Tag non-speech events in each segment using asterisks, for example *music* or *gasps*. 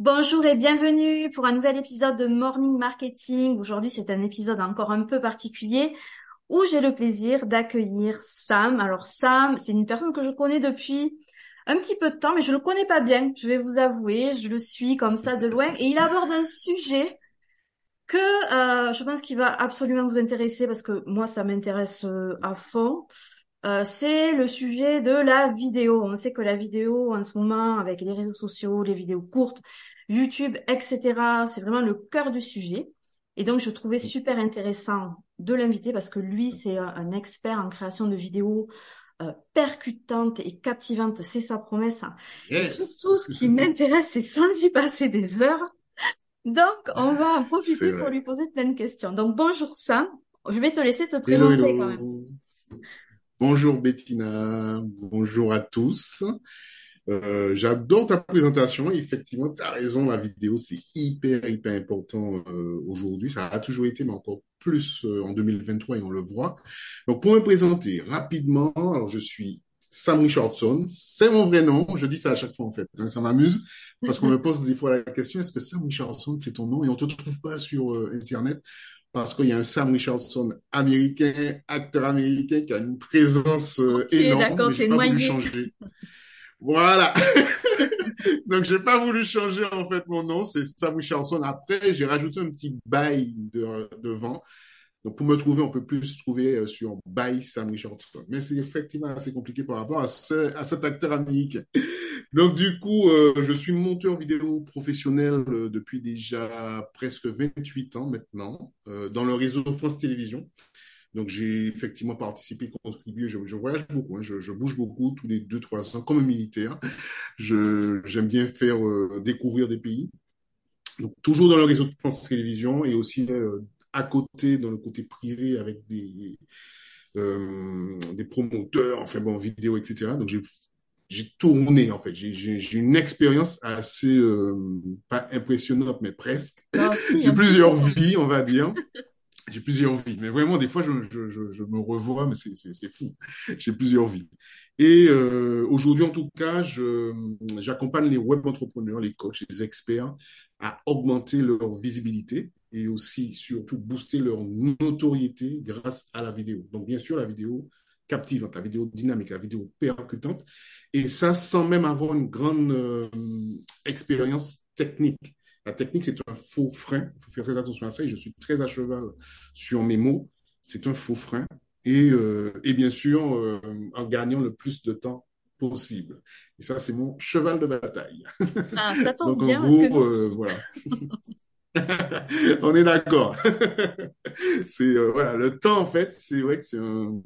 Bonjour et bienvenue pour un nouvel épisode de Morning Marketing. Aujourd'hui, c'est un épisode encore un peu particulier où j'ai le plaisir d'accueillir Sam. Alors Sam, c'est une personne que je connais depuis un petit peu de temps, mais je le connais pas bien. Je vais vous avouer, je le suis comme ça de loin et il aborde un sujet que euh, je pense qu'il va absolument vous intéresser parce que moi, ça m'intéresse euh, à fond. Euh, c'est le sujet de la vidéo. On sait que la vidéo en ce moment, avec les réseaux sociaux, les vidéos courtes, YouTube, etc., c'est vraiment le cœur du sujet. Et donc, je trouvais super intéressant de l'inviter parce que lui, c'est un expert en création de vidéos euh, percutantes et captivantes. C'est sa promesse. Et surtout, ce qui *laughs* m'intéresse, c'est sans y passer des heures. Donc, on va en profiter pour lui poser plein de questions. Donc, bonjour Sam. Je vais te laisser te présenter quand même. Bonjour Bettina, bonjour à tous. Euh, j'adore ta présentation. Effectivement, tu as raison, la vidéo, c'est hyper, hyper important euh, aujourd'hui. Ça a toujours été, mais encore plus euh, en 2023 et on le voit. Donc, pour me présenter rapidement, alors je suis Sam Richardson. C'est mon vrai nom. Je dis ça à chaque fois, en fait. Hein, ça m'amuse parce qu'on me *laughs* pose des fois la question, est-ce que Sam Richardson, c'est ton nom? Et on te trouve pas sur Internet parce qu'il y a un Sam Richardson américain, acteur américain, qui a une présence euh, énorme, mais j'ai pas voulu changer. Voilà. *laughs* Donc j'ai pas voulu changer en fait mon nom, c'est Sam Richardson. Après j'ai rajouté un petit bail de, devant donc, pour me trouver, on peut plus se trouver euh, sur By Sam Richardson. Mais c'est effectivement assez compliqué par rapport à, ce, à cet acteur américain. Donc, du coup, euh, je suis monteur vidéo professionnel euh, depuis déjà presque 28 ans maintenant, dans le réseau France Télévisions. Donc, j'ai effectivement participé, contribué. Je, voyage beaucoup, hein, je, bouge beaucoup tous les deux, trois ans, comme militaire. J'aime bien faire découvrir des pays. Donc, toujours dans le réseau France Télévisions et aussi à côté, dans le côté privé, avec des, euh, des promoteurs, enfin bon, vidéo, etc. Donc j'ai tourné en fait. J'ai une expérience assez euh, pas impressionnante, mais presque. Ah, j'ai plusieurs vies, on va dire. j'ai plusieurs vies, mais vraiment des fois je, je, je, je me revois, mais c'est fou. J'ai plusieurs vies. Et euh, aujourd'hui, en tout cas, j'accompagne les web entrepreneurs, les coachs, les experts à augmenter leur visibilité et aussi surtout booster leur notoriété grâce à la vidéo. Donc bien sûr la vidéo captivante, la vidéo dynamique, la vidéo percutante, et ça sans même avoir une grande euh, expérience technique. La technique, c'est un faux frein. Il faut faire très attention à ça. Et je suis très à cheval sur mes mots. C'est un faux frein. Et, euh, et bien sûr, euh, en gagnant le plus de temps possible. Et ça, c'est mon cheval de bataille. Ah, ça tombe bien. parce que... voilà. *laughs* *laughs* On est d'accord. *laughs* c'est euh, le temps en fait, c'est vrai que c'est un,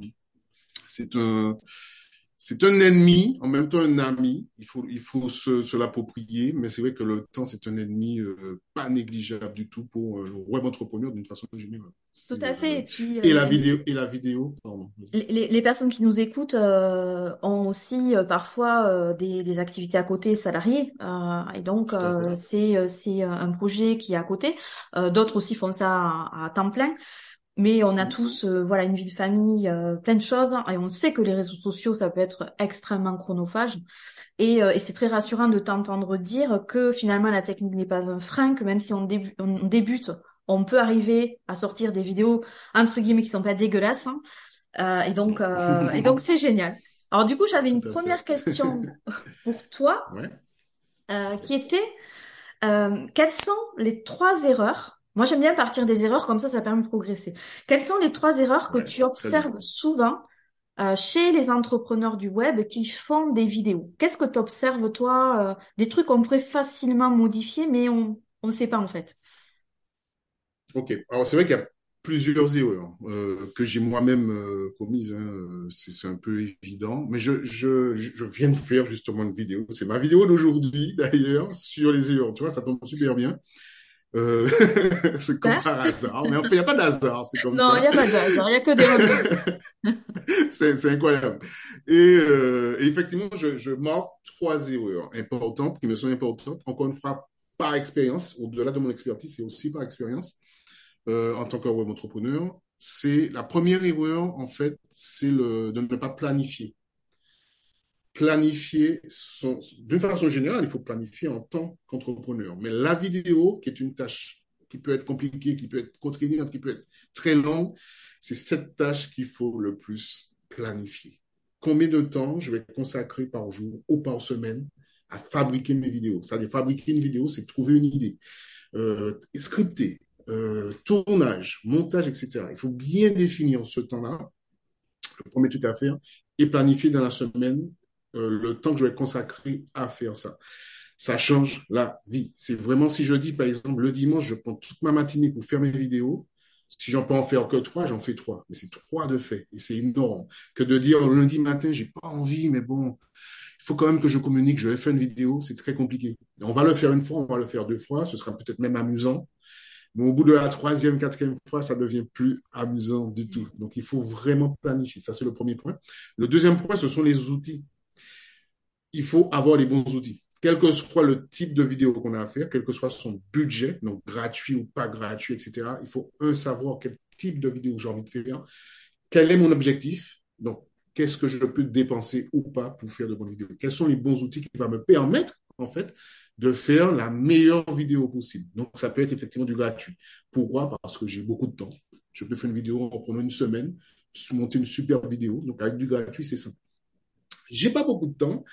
c'est un, ennemi, en même temps un ami. Il faut, il faut se, se l'approprier, mais c'est vrai que le temps, c'est un ennemi euh, pas négligeable du tout pour euh, le web entrepreneur d'une façon générale. Tout à fait. Et, puis, et la vidéo, et la vidéo, pardon. Les, les personnes qui nous écoutent euh, ont aussi parfois des, des activités à côté salariées, et donc c'est c'est un projet qui est à côté. D'autres aussi font ça à, à temps plein mais on a tous euh, voilà une vie de famille, euh, plein de choses, et on sait que les réseaux sociaux ça peut être extrêmement chronophage. Et, euh, et c'est très rassurant de t'entendre dire que finalement la technique n'est pas un frein, que même si on, on, débute, on peut arriver à sortir des vidéos entre guillemets qui sont pas dégueulasses. Hein. et donc et donc c'est génial. Alors du coup j'avais une première question *laughs* pour toi, ouais. qui était quelles sont les trois erreurs? Moi, j'aime bien partir des erreurs, comme ça, ça permet de progresser. Quelles sont les trois erreurs que tu observes souvent euh, chez les entrepreneurs du web qui font des vidéos? Qu'est-ce que tu observes, toi euh, Des trucs qu'on pourrait facilement modifier, mais on ne sait pas, en fait. Ok. Alors, c'est vrai qu'il y a plusieurs erreurs euh, que j'ai moi-même euh, commises. Hein. C'est un peu évident. Mais je, je, je viens de faire justement une vidéo. C'est ma vidéo d'aujourd'hui, *laughs* d'ailleurs, sur les erreurs. Tu vois, ça tombe super bien. Euh, *laughs* c'est comme par hasard. Mais en fait, il n'y a pas d'hasard. C'est comme non, ça. Non, il n'y a pas d'hasard. Il n'y a que des *laughs* c'est, incroyable. Et, euh, et effectivement, je, je marque trois erreurs importantes qui me sont importantes. Encore une fois, par expérience, au-delà de mon expertise, c'est aussi par expérience euh, en tant que web entrepreneur. C'est la première erreur, en fait, c'est de ne pas planifier. planifier d'une façon générale, il faut planifier en tant qu'entrepreneur. Mais la vidéo, qui est une tâche qui peut être compliquée, qui peut être contraignante, qui peut être très longue, c'est cette tâche qu'il faut le plus planifier. Combien de temps je vais consacrer par jour ou par semaine à fabriquer mes vidéos? C'est-à-dire, fabriquer une vidéo, c'est trouver une idée, euh, scripter, euh, tournage, montage, etc. Il faut bien définir ce temps-là, le premier truc à faire, et planifier dans la semaine euh, le temps que je vais consacrer à faire ça. Ça change la vie. C'est vraiment, si je dis, par exemple, le dimanche, je prends toute ma matinée pour faire mes vidéos, si j'en peux en faire que trois, j'en fais trois. Mais c'est trois de fait. Et c'est énorme. Que de dire lundi matin, j'ai pas envie, mais bon, il faut quand même que je communique, je vais faire une vidéo, c'est très compliqué. On va le faire une fois, on va le faire deux fois, ce sera peut-être même amusant. Au bout de la troisième, quatrième fois, ça devient plus amusant du tout. Donc, il faut vraiment planifier. Ça, c'est le premier point. Le deuxième point, ce sont les outils. Il faut avoir les bons outils. Quel que soit le type de vidéo qu'on a à faire, quel que soit son budget, donc gratuit ou pas gratuit, etc., il faut, un, savoir quel type de vidéo j'ai envie de faire, quel est mon objectif, donc qu'est-ce que je peux dépenser ou pas pour faire de bonnes vidéos, quels sont les bons outils qui vont me permettre, en fait, de faire la meilleure vidéo possible. Donc, ça peut être effectivement du gratuit. Pourquoi? Parce que j'ai beaucoup de temps. Je peux faire une vidéo en prenant une semaine, monter une super vidéo. Donc, avec du gratuit, c'est simple. J'ai pas beaucoup de temps.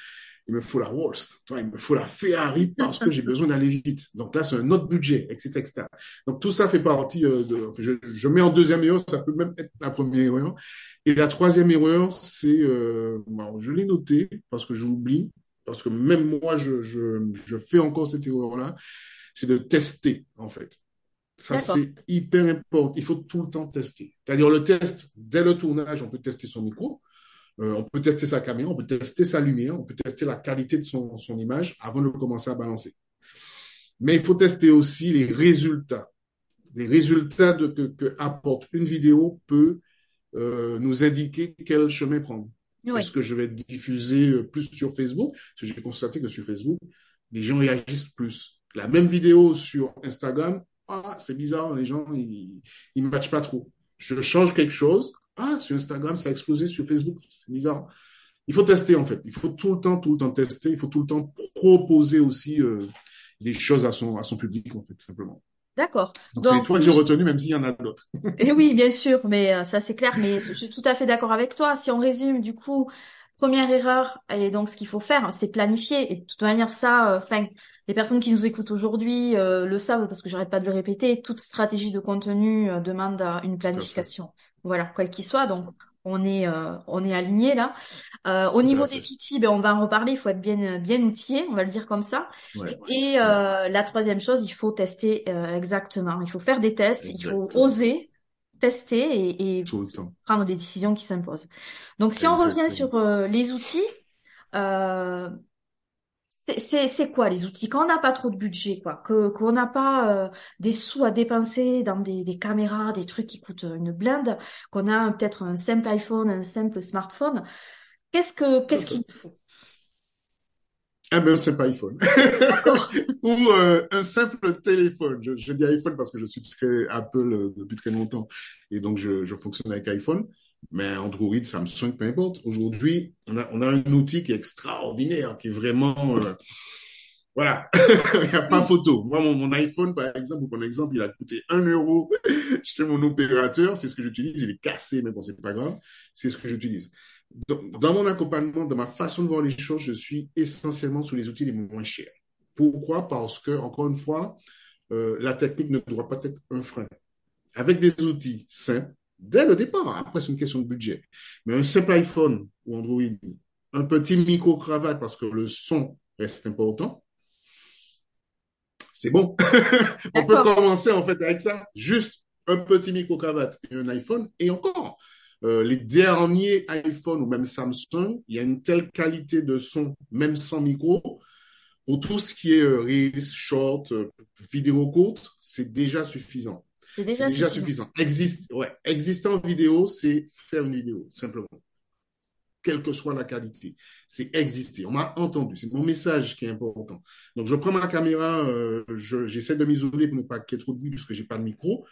Il me faut la Rolls, il me faut la Ferrari parce que j'ai besoin d'aller vite. Donc là, c'est un autre budget, etc., etc. Donc tout ça fait partie euh, de. Je, je, mets en deuxième erreur, ça peut même être la première erreur. Et la troisième erreur, c'est, euh, je l'ai noté parce que j'oublie, parce que même moi, je, je, je fais encore cette erreur-là, c'est de tester, en fait. Ça, c'est hyper important. Il faut tout le temps tester. C'est-à-dire le test, dès le tournage, on peut tester son micro, euh, on peut tester sa caméra, on peut tester sa lumière, on peut tester la qualité de son, son image avant de commencer à balancer. Mais il faut tester aussi les résultats. Les résultats de, que, que apporte une vidéo peut euh, nous indiquer quel chemin prendre. Est-ce que je vais diffuser euh, plus sur Facebook? Parce que j'ai constaté que sur Facebook, les gens réagissent plus. La même vidéo sur Instagram, ah, c'est bizarre, les gens, ils ne matchent pas trop. Je change quelque chose. Ah, sur Instagram, ça a explosé. Sur Facebook, c'est bizarre. Il faut tester, en fait. Il faut tout le temps, tout le temps tester. Il faut tout le temps proposer aussi euh, des choses à son, à son public, en fait, simplement. D'accord. Donc, c'est toi que j'ai retenu, même s'il y en a d'autres. Et eh oui, bien sûr, mais euh, ça c'est clair. Mais je suis tout à fait d'accord avec toi. Si on résume, du coup, première erreur, et donc ce qu'il faut faire, c'est planifier. Et de toute manière, ça, euh, enfin, les personnes qui nous écoutent aujourd'hui euh, le savent parce que j'arrête pas de le répéter. Toute stratégie de contenu demande une planification. Voilà, quel qu'il soit. Donc, on est euh, on est aligné là. Euh, au niveau des outils, ben on va en reparler. Il faut être bien bien outillé, on va le dire comme ça. Et euh, la troisième chose, il faut tester exactement. Il faut faire des tests. Il faut oser tester et, et prendre des décisions qui s'imposent. Donc si on revient sur les outils, c'est quoi les outils? Quand on n'a pas trop de budget quoi que qu'on n'a pas euh, des sous à dépenser dans des, des caméras des trucs qui coûtent une blinde qu'on a peut-être un simple iPhone un simple smartphone qu'est-ce que qu'est-ce qu'il faut? Eh ben, un simple iPhone. *laughs* Ou euh, un simple téléphone. Je, je, dis iPhone parce que je suis très Apple depuis très longtemps et donc je, je fonctionne avec iPhone. Mais Android, Samsung, peu importe. Aujourd'hui, on a, on a un outil qui est extraordinaire, qui est vraiment... Euh, voilà, *laughs* il n'y a pas photo. Moi, mon, iPhone, par exemple, pour mon exemple, il a coûté un euro *laughs* chez mon opérateur. C'est ce que j'utilise. Il est cassé, mais bon, c'est pas grave. C'est ce que j'utilise. Dans, dans mon accompagnement, dans ma façon de voir les choses, je suis essentiellement sur les outils les moins chers. Pourquoi? Parce que, encore une fois, euh, la technique ne doit pas être un frein. Avec des outils simples, dès le départ. Après, c'est une question de budget. Mais un simple iPhone ou Android, un petit micro-cravate parce que le son reste important, c'est bon. *laughs* On peut commencer en fait avec ça. Juste un petit micro-cravate et un iPhone. Et encore, euh, les derniers iPhone ou même Samsung, il y a une telle qualité de son, même sans micro, pour tout ce qui est euh, Reels, Short, euh, vidéo courte, c'est déjà suffisant. C'est déjà, suffisant. Existe, ouais, exister en vidéo, c'est faire une vidéo, simplement. Quelle que soit la qualité. C'est exister. On m'a entendu. C'est mon message qui est important. Donc, je prends ma caméra, euh, j'essaie de m'isoler pour ne pas qu'il y ait trop de bruit puisque j'ai pas de micro.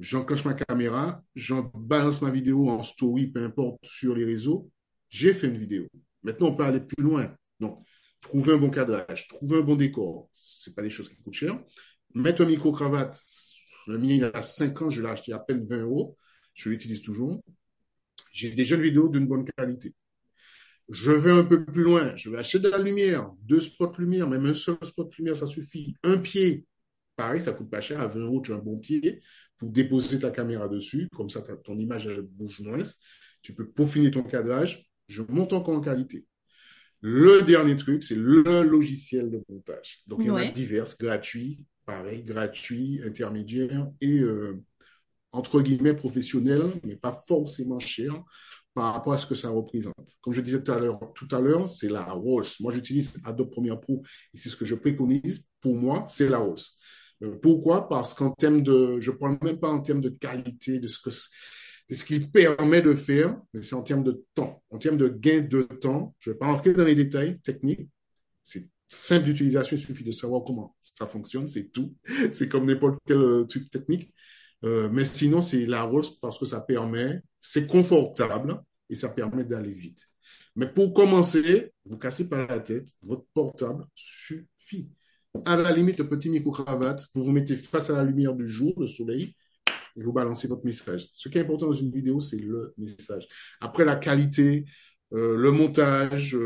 J'enclenche ma caméra, j'en balance ma vidéo en story, peu importe, sur les réseaux. J'ai fait une vidéo. Maintenant, on peut aller plus loin. Donc, trouver un bon cadrage, trouver un bon décor, c'est pas des choses qui coûtent cher. Mettre un micro-cravate, le mien, il a 5 ans, je l'ai acheté à peine 20 euros. Je l'utilise toujours. J'ai des jeunes vidéos d'une bonne qualité. Je vais un peu plus loin. Je vais acheter de la lumière, deux spots lumière, même un seul spot lumière, ça suffit. Un pied, pareil, ça coûte pas cher. À 20 euros, tu as un bon pied pour déposer ta caméra dessus. Comme ça, ton image, elle bouge moins. Tu peux peaufiner ton cadrage. Je monte encore en qualité. Le dernier truc, c'est le logiciel de montage. Donc, il y en a divers, gratuits, pareil, gratuits, intermédiaires et euh, entre guillemets professionnels, mais pas forcément chers par rapport à ce que ça représente. Comme je disais tout à l'heure, c'est la hausse. Moi, j'utilise Adobe Premiere Pro et c'est ce que je préconise. Pour moi, c'est la hausse. Euh, pourquoi? Parce qu'en termes de, je parle même pas en termes de qualité, de ce que ce qu'il permet de faire, mais c'est en termes de temps, en termes de gain de temps. Je ne vais pas rentrer dans les détails techniques. C'est simple d'utilisation, il suffit de savoir comment ça fonctionne, c'est tout. *laughs* C'est comme n'importe quel euh, truc technique. Euh, mais sinon, c'est la Rose parce que ça permet, c'est confortable et ça permet d'aller vite. Mais pour commencer, vous cassez pas la tête, votre portable suffit. À la limite, le petit micro-cravate, vous vous mettez face à la lumière du jour, le soleil, et vous balancez votre message. Ce qui est important dans une vidéo, c'est le message. Après, la qualité, euh, le montage,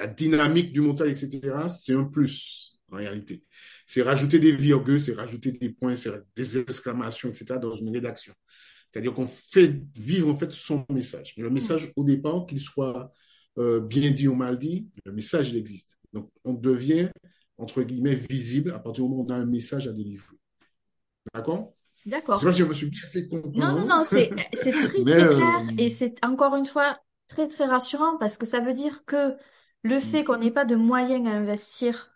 la dynamique du montage, etc., c'est un plus en réalité. C'est rajouter des virgules, c'est rajouter des points, c'est des exclamations, etc., dans une rédaction. C'est-à-dire qu'on fait vivre en fait son message. Mais le message, au départ, qu'il soit euh, bien dit ou mal dit, le message, il existe. Donc, on devient, entre guillemets, visible à partir du moment où on a un message à délivrer. D'accord? D'accord. Je sais pas si je me suis bien fait comprendre. Non, non, non, c'est, c'est *laughs* très, très euh, clair et c'est encore une fois très, très rassurant parce que ça veut dire que le mm. fait qu'on n'ait pas de moyens à investir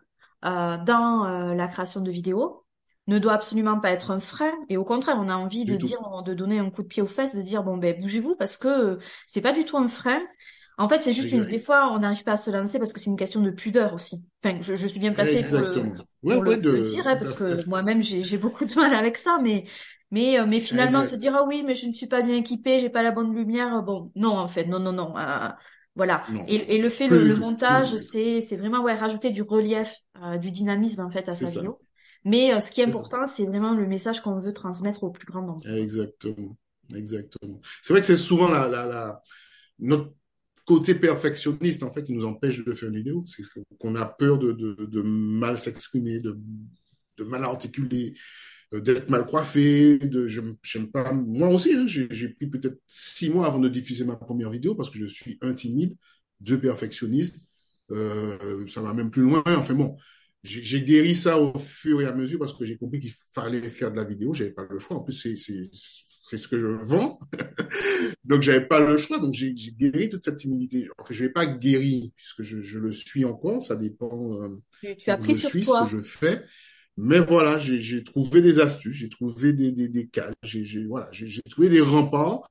euh, dans euh, la création de vidéos ne doit absolument pas être un frein et au contraire on a envie de dire de donner un coup de pied aux fesses de dire bon ben bougez-vous parce que c'est pas du tout un frein. En fait c'est juste une des fois on n'arrive pas à se lancer parce que c'est une question de pudeur aussi. Enfin je, je suis bien placée pour le, pour le, dire hein, parce que moi-même j'ai beaucoup de *laughs* mal avec ça mais mais euh, mais finalement se dire ah oui mais je ne suis pas bien équipée j'ai pas la bonne lumière bon non en fait non non non euh, voilà. Et, et, le fait, le, montage, c'est c'est vraiment ouais rajouter du relief, euh, du dynamisme en fait à sa vidéo. Mais euh, ce qui est, important, c'est vraiment le message qu'on veut transmettre au plus grand nombre. Exactement, exactement. C'est vrai que c'est souvent la, la, la, notre côté perfectionniste en fait qui nous empêche de faire une vidéo, c'est qu'on a peur de, de, de mal s'exprimer, de, de mal articuler, d'être mal coiffé, de je j'aime pas. Moi aussi, hein, j'ai pris peut-être six mois avant de diffuser ma première vidéo parce que je suis un timide, deux perfectionniste. Euh, ça va même plus loin. Enfin bon, j'ai guéri ça au fur et à mesure parce que j'ai compris qu'il fallait faire de la vidéo. J'avais pas le choix. En plus, c'est c'est ce que je vends. *laughs* donc, j'avais pas le choix. Donc, j'ai guéri toute cette timidité. Enfin, je vais pas guéri puisque je, je le suis encore. Ça dépend. Euh, tu, as pris sur toi. ce que je fais. Mais voilà, j'ai trouvé des astuces, j'ai trouvé des, des, j'ai trouvé des remparts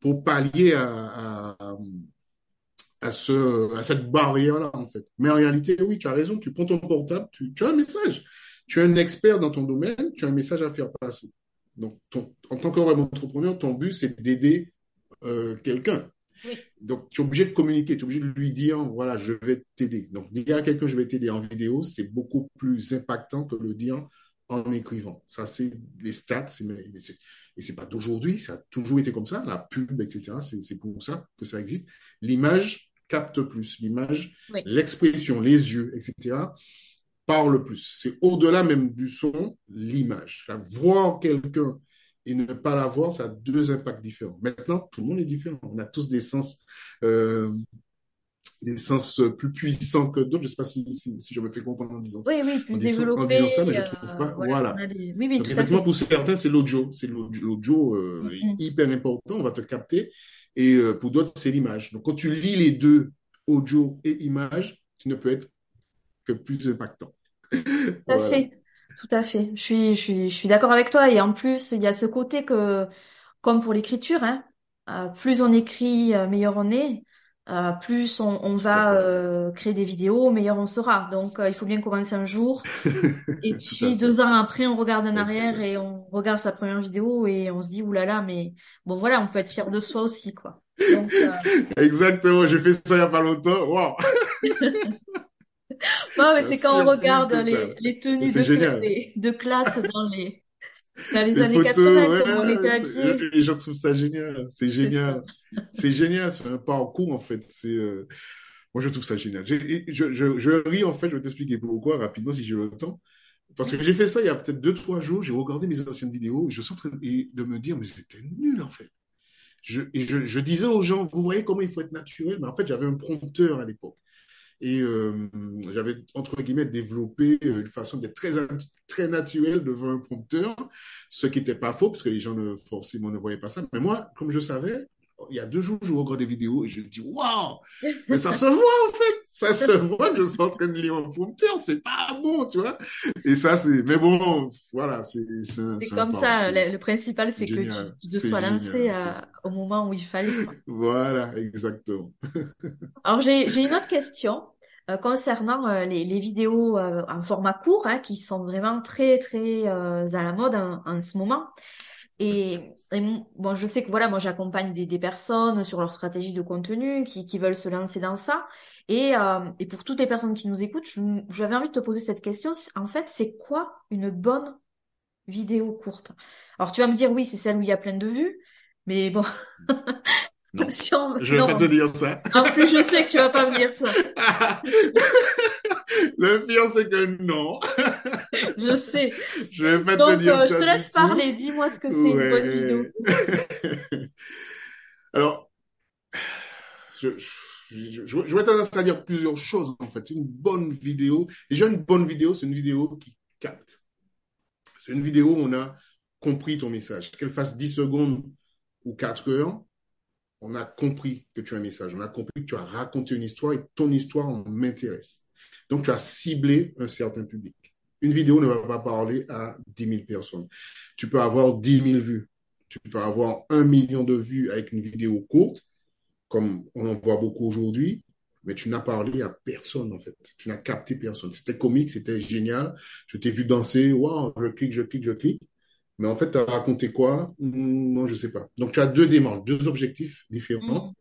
pour pallier à, à, à, ce, à cette barrière-là, en fait. Mais en réalité, oui, tu as raison, tu prends ton portable, tu, as un message. Tu es un expert dans ton domaine, tu as un message à faire passer. Donc, en tant qu'entrepreneur, ton but, c'est d'aider euh, quelqu'un. Donc, tu es obligé de communiquer, tu es obligé de lui dire, voilà, je vais t'aider. Donc, dire à quelqu'un, je vais t'aider en vidéo, c'est beaucoup plus impactant que le dire en écrivant. Ça, c'est les stats, et c'est pas d'aujourd'hui, ça a toujours été comme ça, la pub, etc. C'est pour ça que ça existe. L'image capte plus, l'image, l'expression, les yeux, etc. parle plus. C'est au-delà même du son, l'image. Voir quelqu'un et ne pas l'avoir, ça a deux impacts différents. Maintenant, tout le monde est différent. On a tous des sens, euh, des sens plus puissants que d'autres. Je ne sais pas si, si, je me fais comprendre en disant. Oui, oui, plus développé. En disant ça, mais je trouve pas. Euh, voilà. Oui, oui, Donc, effectivement, pour certains, c'est l'audio. C'est l'audio euh, mm-hmm. hyper important. On va te capter. Et euh, pour d'autres, c'est l'image. Donc, quand tu lis les deux, audio et image, tu ne peux être que plus impactant. *laughs* Tout fait. Tout à fait. Je suis, je suis, je suis d'accord avec toi. Et en plus, il y a ce côté que, comme pour l'écriture, hein, euh, plus on écrit, euh, meilleur on est. Euh, plus on, on va euh, créer des vidéos, meilleur on sera. Donc, il faut bien commencer un jour. *laughs* et puis deux ans après, on regarde en arrière et on regarde sa première vidéo et on se dit oulala, mais bon voilà, on peut être fier de soi aussi, quoi. Donc, *laughs* Exactement, j'ai fait ça il n'y a pas longtemps. *laughs* *laughs* non, mais c'est quand on regarde les, tenues de, classe dans les, dans les Les années photos, 80, comme on était ouais, habillés. les gens trouvent ça génial. C'est génial. C'est génial. C'est un parcours, en fait. C'est, euh, moi, je trouve ça génial. Je, je, je ris, en fait. Je vais t'expliquer pourquoi rapidement si j'ai le temps. Parce que j'ai fait ça il y a peut-être deux, trois jours. J'ai regardé mes anciennes vidéos et je suis en train de de me dire, mais c'était nul, en fait. Je, et je, je disais aux gens, vous voyez comment il faut être naturel, mais en fait, j'avais un prompteur à l'époque. Et euh, j'avais, entre guillemets, développé une façon d'être très, très naturel devant un prompteur, ce qui n'était pas faux, parce que les gens forcément ne voyaient pas ça. Mais moi, comme je savais, il y a deux jours, je regarde des vidéos et je me dis, waouh, *laughs* mais ça se voit en fait, ça se voit que je suis en train de lire un prompteur, c'est pas bon, tu vois. Et ça, c'est, mais bon, voilà, c'est, c'est comme ça. Le, le principal, c'est que tu, te sois lancé euh, au moment où il fallait, quoi. *laughs* Voilà, exactement. *laughs* Alors, j'ai, j'ai une autre question euh, concernant euh, les, les vidéos euh, en format court, hein, qui sont vraiment très, très euh, à la mode en, en ce moment. Et, bon, je sais que voilà, moi j'accompagne des, des personnes sur leur stratégie de contenu qui, qui veulent se lancer dans ça. Et, euh, et pour toutes les personnes qui nous écoutent, j'avais envie de te poser cette question. En fait, c'est quoi une bonne vidéo courte? Alors tu vas me dire oui, c'est celle où il y a plein de vues, mais bon, *laughs* Non, *laughs* si on... je vais pas te dire ça. En plus, je sais que tu vas pas me dire ça. *laughs* Le pire, c'est que non, Je sais. *laughs* je vais pas te Donc, dire euh, je ça te du laisse parler. Dis-moi ce que c'est une bonne vidéo. Alors, je, je, je, je vais tendance à dire plusieurs choses, en fait. Une bonne vidéo. Déjà, une bonne vidéo, c'est une vidéo qui capte. C'est une vidéo où on a compris ton message. Qu'elle fasse 10 secondes ou 4 heures, on a compris que tu as un message. On a compris que tu as raconté une histoire et ton histoire m'intéresse. Donc, tu as ciblé un certain public. Une vidéo ne va pas parler à 10 000 personnes. Tu peux avoir 10 000 vues. Tu peux avoir un million de vues avec une vidéo courte, comme on en voit beaucoup aujourd'hui, mais tu n'as parlé à personne, en fait. Tu n'as capté personne. C'était comique, c'était génial. Je t'ai vu danser. Waouh, je clique, je clique, je clique. Mais en fait, tu as raconté quoi? Non, je sais pas. Donc, tu as deux démarches, deux objectifs différents. Mm.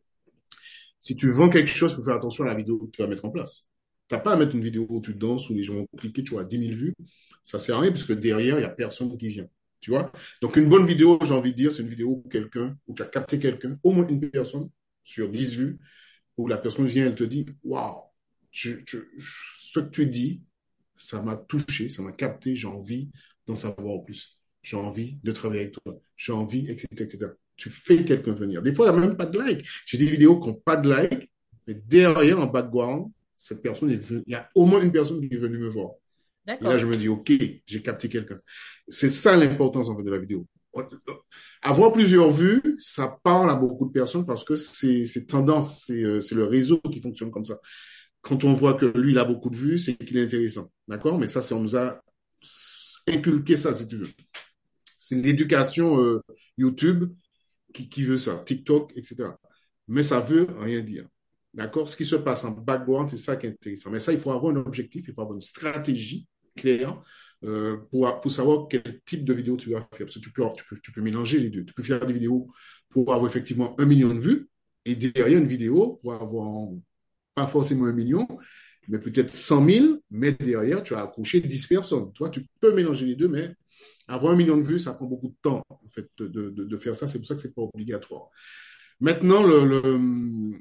Si tu vends quelque chose, il faut faire attention à la vidéo que tu vas mettre en place. Tu n'as pas à mettre une vidéo où tu danses, où les gens vont cliquer, tu vois, 10 000 vues. Ça sert à rien, puisque derrière, il n'y a personne qui vient. Tu vois? Donc, une bonne vidéo, j'ai envie de dire, c'est une vidéo où quelqu'un, où tu as capté quelqu'un, au moins une personne, sur 10 vues, où la personne vient, elle te dit, waouh, ce que tu dis, ça m'a touché, ça m'a capté, j'ai envie d'en savoir plus. J'ai envie de travailler avec toi. J'ai envie, etc., etc. Tu fais quelqu'un venir. Des fois, il n'y a même pas de like. J'ai des vidéos qui n'ont pas de like, mais derrière, en background, cette personne est venue, il y a au moins une personne qui est venue me voir. Et là, je me dis, OK, j'ai capté quelqu'un. C'est ça l'importance, en fait, de la vidéo. Avoir plusieurs vues, ça parle à beaucoup de personnes parce que c'est tendance, c'est euh, c'est le réseau qui fonctionne comme ça. Quand on voit que lui, il a beaucoup de vues, c'est qu'il est intéressant. D'accord? Mais ça, c'est on nous a inculqué ça, si tu veux. C'est l'éducation euh, YouTube qui, qui veut ça, TikTok, etc. Mais ça veut rien dire. D'accord? Ce qui se passe en background, c'est ça qui est intéressant. Mais ça, il faut avoir un objectif, il faut avoir une stratégie claire euh, pour, pour savoir quel type de vidéo tu vas faire. Parce que tu peux, tu peux, tu peux mélanger les deux. Tu peux faire des vidéos pour avoir effectivement un million de vues et derrière une vidéo pour avoir pas forcément un million, mais peut-être 100 000, mais derrière, tu as accouché 10 personnes. Toi, tu peux mélanger les deux, mais avoir un million de vues, ça prend beaucoup de temps, en fait, de, de, de faire ça. C'est pour ça que c'est pas obligatoire. Maintenant, le, le,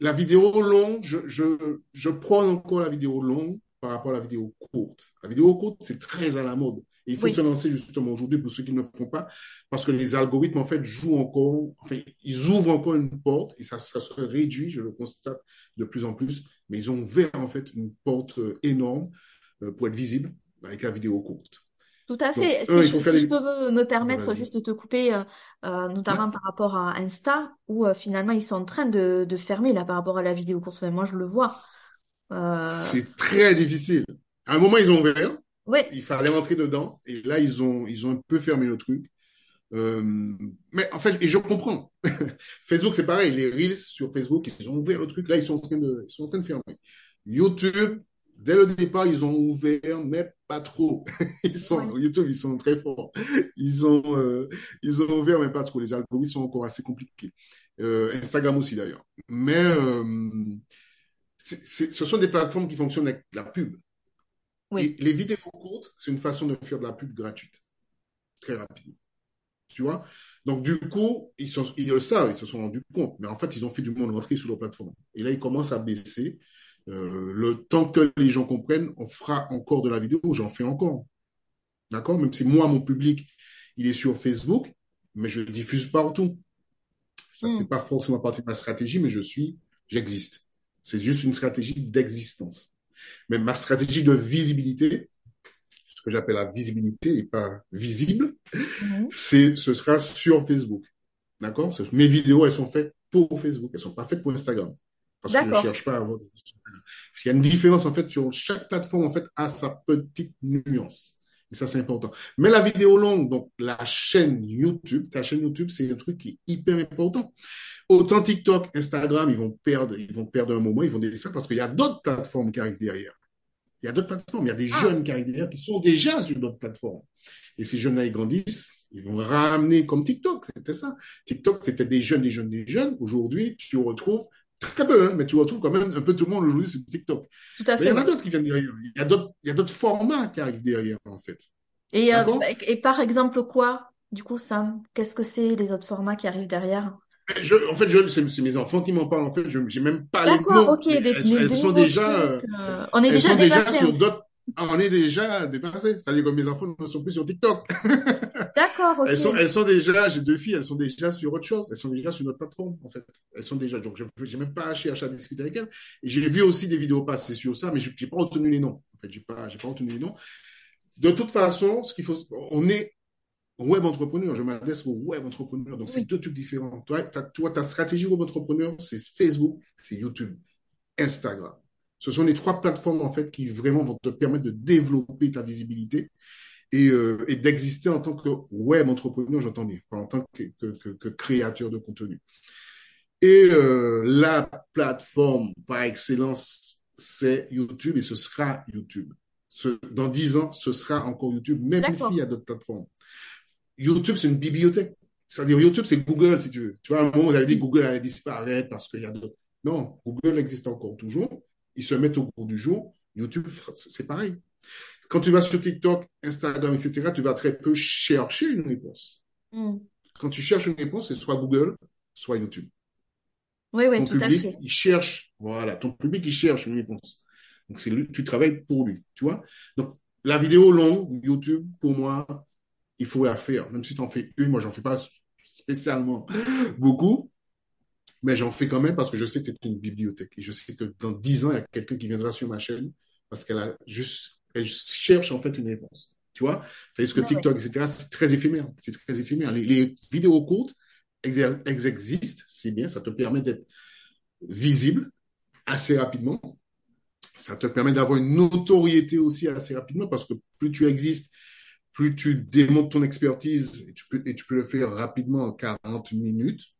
la vidéo longue, je, je, je prends encore la vidéo longue par rapport à la vidéo courte. La vidéo courte, c'est très à la mode. Et il faut Oui. se lancer justement aujourd'hui pour ceux qui ne le font pas, parce que les algorithmes, en fait, jouent encore, enfin, ils ouvrent encore une porte et ça, ça se réduit, je le constate de plus en plus, mais ils ont ouvert, en fait, une porte euh, énorme euh, pour être visible avec la vidéo courte. Tout à Donc, fait. Si je, faut si je peux me, me permettre Vas-y. juste de te couper, euh, euh, notamment Ouais. par rapport à Insta, où euh, finalement ils sont en train de, de fermer là par rapport à la vidéo courte. Enfin, moi, je le vois. C'est très difficile. À un moment, ils ont ouvert, ouais, il fallait rentrer dedans, et là, ils ont, ils ont un peu fermé le truc. Mais en fait, et je comprends. *laughs* Facebook, c'est pareil. Les Reels sur Facebook, ils ont ouvert le truc. Là, ils sont en train de, ils sont en train de fermer. YouTube, dès le départ, ils ont ouvert, mais pas trop. *laughs* Ils sont, YouTube, ils sont très forts. Ils ont, euh, ils ont ouvert, mais pas trop. Les algorithmes sont encore assez compliqués. Euh, Instagram aussi, d'ailleurs. Mais euh, ce sont des plateformes qui fonctionnent avec la pub. Oui. Et les vidéos courtes, c'est une façon de faire de la pub gratuite. Très rapidement. Tu vois? Donc, du coup, ils, sont, ils le savent, ils se sont rendus compte. Mais en fait, ils ont fait du monde rentrer sur leur plateforme. Et là, ils commencent à baisser. Euh, le temps que les gens comprennent, on fera encore de la vidéo, j'en fais encore. D'accord? Même si moi, mon public, il est sur Facebook, mais je diffuse partout. Ça ne hmm. fait pas forcément partie de ma stratégie, mais je suis, j'existe. C'est juste une stratégie d'existence. Mais ma stratégie de visibilité, ce que j'appelle la visibilité et pas visible, hmm. c'est, ce sera sur Facebook. D'accord? Mes vidéos, elles sont faites pour Facebook, elles sont pas faites pour Instagram. Parce que je ne cherche pas à avoir des Il y a une différence, en fait, sur chaque plateforme, en fait, a sa petite nuance. Et ça, c'est important. Mais la vidéo longue, donc la chaîne YouTube, ta chaîne YouTube, c'est un truc qui est hyper important. Autant TikTok, Instagram, ils vont perdre, ils vont perdre un moment, ils vont délaisser ça parce qu'il y a d'autres plateformes qui arrivent derrière. Il y a d'autres plateformes, il y a des ah. jeunes qui arrivent derrière qui sont déjà sur d'autres plateformes. Et ces jeunes-là, ils grandissent, ils vont ramener comme TikTok, c'était ça. TikTok, c'était des jeunes, des jeunes, des jeunes. Aujourd'hui, tu retrouves très peu, hein, mais tu retrouves quand même un peu tout le monde aujourd'hui sur TikTok. Tout à fait. Il y en a d'autres qui viennent derrière. Il y a d'autres, il y a d'autres formats qui arrivent derrière, en fait. Et, euh, et par exemple, quoi, du coup, Sam? Qu'est-ce que c'est les autres formats qui arrivent derrière? Je, en fait, je, c'est, mes enfants qui m'en parlent. En fait, je, j'ai même pas les noms. ok. Des, elles, elles sont déjà, euh, on est elles déjà, sont déjà sur d'autres. Ah, on est déjà dépassé. C'est-à-dire que mes enfants ne sont plus sur TikTok. *laughs* D'accord, ok. Elles sont, elles sont déjà, j'ai deux filles, elles sont déjà sur autre chose. Elles sont déjà sur notre plateforme, en fait. Elles sont déjà, donc j'ai même pas cherché à discuter avec elles. J'ai vu aussi des vidéos passer sur ça, mais j'ai pas retenu les noms. En fait, j'ai pas, j'ai pas retenu les noms. De toute façon, ce qu'il faut, on est web entrepreneur. Je m'adresse aux web entrepreneurs. Donc, c'est deux trucs différents. Toi, toi, ta stratégie web entrepreneur, c'est Facebook, c'est YouTube, Instagram. Ce sont les trois plateformes en fait qui vraiment vont te permettre de développer ta visibilité et, euh, et d'exister en tant que web entrepreneur, j'entends bien, en tant que, que, que, créateur de contenu. Et euh, la plateforme par excellence, c'est YouTube et ce sera YouTube. Ce, dans dix ans, ce sera encore YouTube, même s'il y a d'autres plateformes. YouTube, c'est une bibliothèque. C'est-à-dire YouTube, c'est Google, si tu veux. Tu vois, à un moment, on avait dit Google allait disparaître parce qu'il y a d'autres. Non, Google existe encore toujours ils se mettent au cours du jour. YouTube, c'est pareil. Quand tu vas sur TikTok, Instagram, etc., tu vas très peu chercher une réponse. Hmm. Quand tu cherches une réponse, c'est soit Google, soit YouTube. Oui, oui, ton tout public, à fait. Il cherche, voilà, ton public, il cherche une réponse. Donc, c'est lui, tu travailles pour lui, tu vois. Donc, la vidéo longue, YouTube, pour moi, il faut la faire. Même si tu en fais une, moi, j'en fais pas spécialement beaucoup. Mais j'en fais quand même parce que je sais que c'est une bibliothèque. Et je sais que dans dix ans, il y a quelqu'un qui viendra sur ma chaîne parce qu'elle a juste, elle cherche en fait une réponse. Tu vois? ce que TikTok, etc., c'est très éphémère. C'est très éphémère. Les, vidéos courtes, elles existent. C'est bien. Ça te permet d'être visible assez rapidement. Ça te permet d'avoir une notoriété aussi assez rapidement parce que plus tu existes, plus tu démontres ton expertise et tu peux, et tu peux le faire rapidement en 40 minutes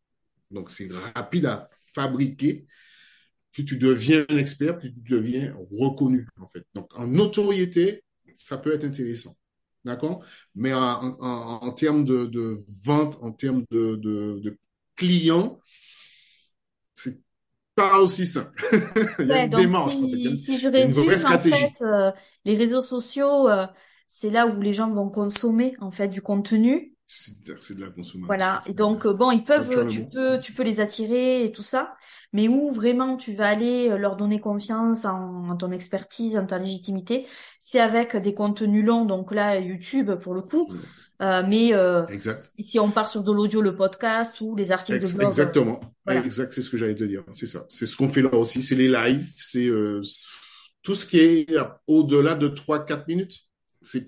donc, c'est rapide à fabriquer. Plus tu deviens un expert, plus tu deviens reconnu, en fait. Donc, en notoriété, ça peut être intéressant. D'accord? Mais en, termes de, vente, en termes de, clients, c'est pas aussi simple. *laughs* il y a une démarche. Si, je résume, en fait, euh, les réseaux sociaux, euh, c'est là où les gens vont consommer en fait du contenu c'est de la consommation. Voilà. Et donc, bon, ils peuvent, tu peux, tu peux les attirer et tout ça. Mais où vraiment tu vas aller euh, leur donner confiance en, ton expertise, en ta légitimité, c'est avec des contenus longs. Donc là, YouTube pour le coup. Euh, mais euh, si on part sur de l'audio, le podcast ou les articles de blog. Exactement. Exact, c'est ce que j'allais te dire. C'est ça. C'est ce qu'on fait là aussi. C'est les lives. C'est tout ce qui est au-delà de 3-4 minutes. C'est,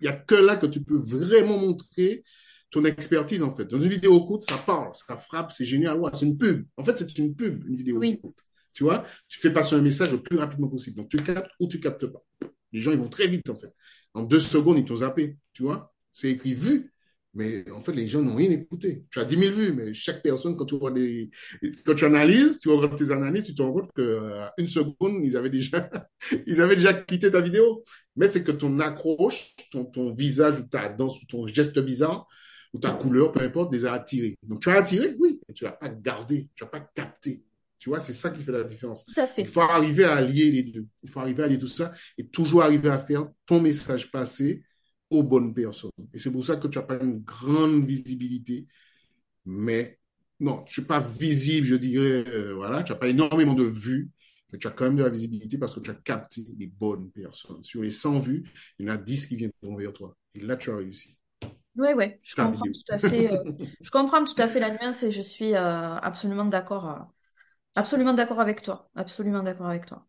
il y a que là que tu peux vraiment montrer ton expertise, en fait. Dans une vidéo courte, ça parle, ça frappe, c'est génial. Ouais, c'est une pub. En fait, c'est une pub, une vidéo courte. Tu vois, tu fais passer un message le plus rapidement possible. Donc, tu captes ou tu captes pas. Les gens, ils vont très vite, en fait. En deux secondes, ils t'ont zappé. Tu vois, c'est écrit vu. Mais en fait, les gens n'ont rien écouté. Tu as 10 000 vues, mais chaque personne, quand tu vois des, quand tu analyses, tu regardes tes analyses, tu te rends compte qu'à une seconde, ils avaient déjà, *laughs* ils avaient déjà quitté ta vidéo. Mais c'est que ton accroche, ton, ton visage ou ta danse ou ton geste bizarre ou ta couleur, peu importe, les a attirés. Donc, tu as attiré, oui, mais tu n'as pas gardé, tu n'as pas capté. Tu vois, c'est ça qui fait la différence. Tout à fait. Il faut arriver à allier les deux. Il faut arriver à allier tout ça et toujours arriver à faire ton message passé aux bonnes personnes. Et c'est pour ça que tu n'as pas une grande visibilité, mais non, tu n'es pas visible, je dirais, euh, voilà, tu n'as pas énormément de vues, mais tu as quand même de la visibilité parce que tu as capté les bonnes personnes. Sur les 100 vues, il y en a 10 qui viennent vers toi. Et là, tu as réussi. Oui, oui, je comprends tout à fait. Euh, je comprends tout à fait la nuance et je suis euh, absolument d'accord, absolument d'accord avec toi, absolument d'accord avec toi.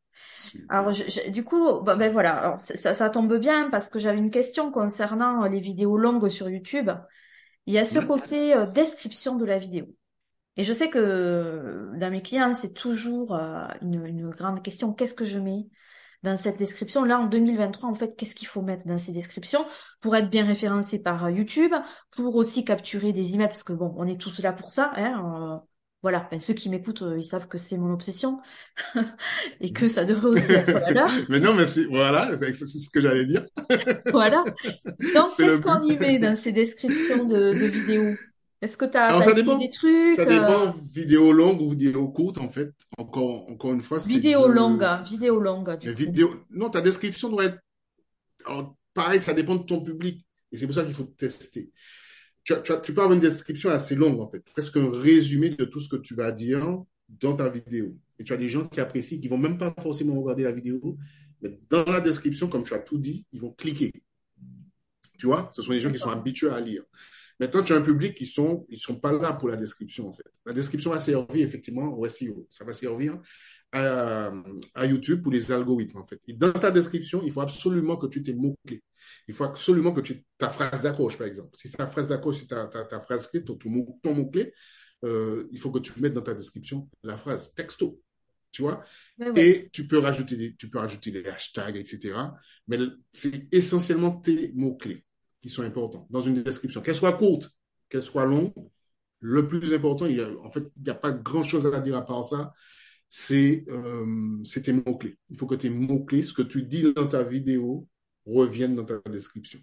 Alors, du coup, bah, ben voilà, alors, ça, ça tombe bien parce que j'avais une question concernant les vidéos longues sur YouTube. Il y a ce côté euh, description de la vidéo. Et je sais que euh, dans mes clients, c'est toujours euh, une, une, grande question. Qu'est-ce que je mets dans cette description? Là, en 2023, en fait, qu'est-ce qu'il faut mettre dans ces descriptions pour être bien référencé par YouTube, pour aussi capturer des emails, parce que bon, on est tous là pour ça. Hein, voilà, ben, ceux qui m'écoutent, euh, ils savent que c'est mon obsession *laughs* et que ça devrait aussi être *laughs* la leur. mais non, mais c'est, voilà, c'est ce que j'allais dire. *laughs* voilà. Donc, qu'est-ce qu'on y met dans ces descriptions de, de vidéos? Est-ce que tu as, des trucs Ça dépend, euh... vidéo longue ou vidéo courte, en fait. Encore, encore une fois, Vidéo longue, vidéo longue, du Vidéo... Non, ta description doit être... Alors, pareil, ça dépend de ton public. Et c'est pour ça qu'il faut tester tu, tu, tu, peux avoir une description assez longue, en fait, presque un résumé de tout ce que tu vas dire dans ta vidéo. Et tu as des gens qui apprécient, qui vont même pas forcément regarder la vidéo, mais dans la description, comme tu as tout dit, ils vont cliquer. Tu vois, ce sont des gens qui sont habitués à lire. Maintenant, tu as un public qui sont, ils sont pas là pour la description, en fait. La description va servir effectivement au SEO. Ça va servir à, à, YouTube pour les algorithmes, en fait. Et dans ta description, il faut absolument que tu aies mots-clés. Il faut absolument que tu, ta phrase d'accroche, par exemple. Si ta phrase d'accroche, si ta, ta, ta, phrase clé, ton, ton mot-clé, euh, il faut que tu mettes dans ta description la phrase texto. Tu vois? Et tu peux rajouter des, tu peux rajouter des hashtags, etc. Mais c'est essentiellement tes mots-clés qui sont importants dans une description. Qu'elle soit courte, qu'elle soit longue, le plus important, il y a, en fait, il n'y a pas grand chose à dire à part ça c'est euh, tes mots-clés. Il faut que tes mots-clés, ce que tu dis dans ta vidéo, reviennent dans ta description.